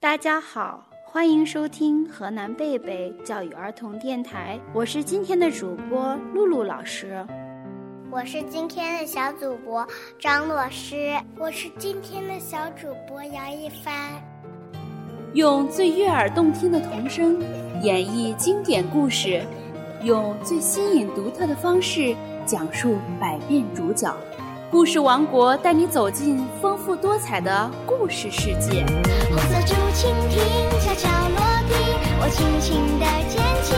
大家好，欢迎收听河南贝贝教育儿童电台，我是今天的主播露露老师。我是今天的小主播张洛诗，我是今天的小主播杨一帆。用最悦耳动听的童声演绎经典故事，用最新颖独特的方式讲述百变主角。故事王国带你走进丰富多彩的故事世界。红色竹蜻蜓悄悄落地，我轻轻的捡起，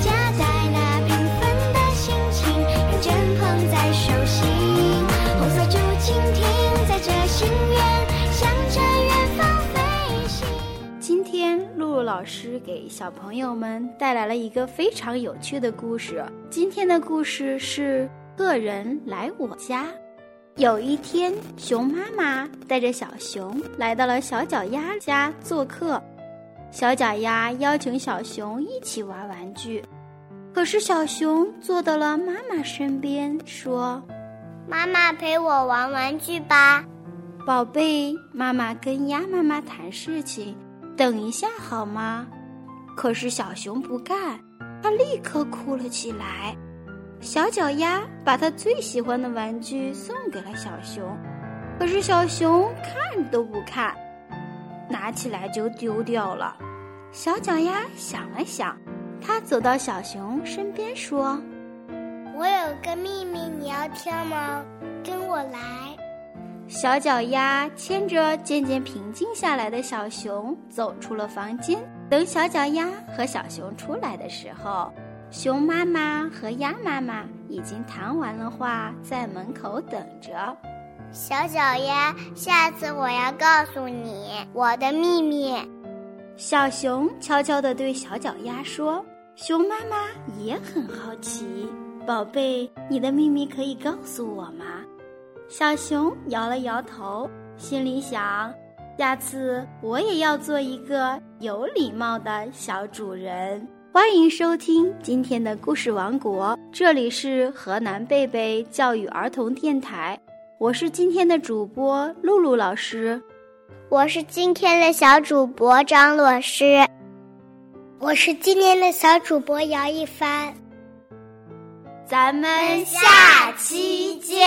夹在那缤纷的心情，认真捧在手心。红色竹蜻蜓载着心愿，向着远方飞行。今天，露露老师给小朋友们带来了一个非常有趣的故事。今天的故事是。客人来我家。有一天，熊妈妈带着小熊来到了小脚丫家做客。小脚丫邀请小熊一起玩玩具，可是小熊坐到了妈妈身边，说：“妈妈陪我玩玩具吧，宝贝。”妈妈跟鸭妈妈谈事情，等一下好吗？可是小熊不干，它立刻哭了起来。小脚丫把他最喜欢的玩具送给了小熊，可是小熊看都不看，拿起来就丢掉了。小脚丫想了想，他走到小熊身边说：“我有个秘密，你要听吗？跟我来。”小脚丫牵着渐渐平静下来的小熊走出了房间。等小脚丫和小熊出来的时候。熊妈妈和鸭妈妈已经谈完了话，在门口等着。小脚丫，下次我要告诉你我的秘密。小熊悄悄地对小脚丫说：“熊妈妈也很好奇，宝贝，你的秘密可以告诉我吗？”小熊摇了摇头，心里想：下次我也要做一个有礼貌的小主人。欢迎收听今天的故事王国，这里是河南贝贝教育儿童电台，我是今天的主播露露老师，我是今天的小主播张老师，我是今天的小主播姚一帆，咱们下期见。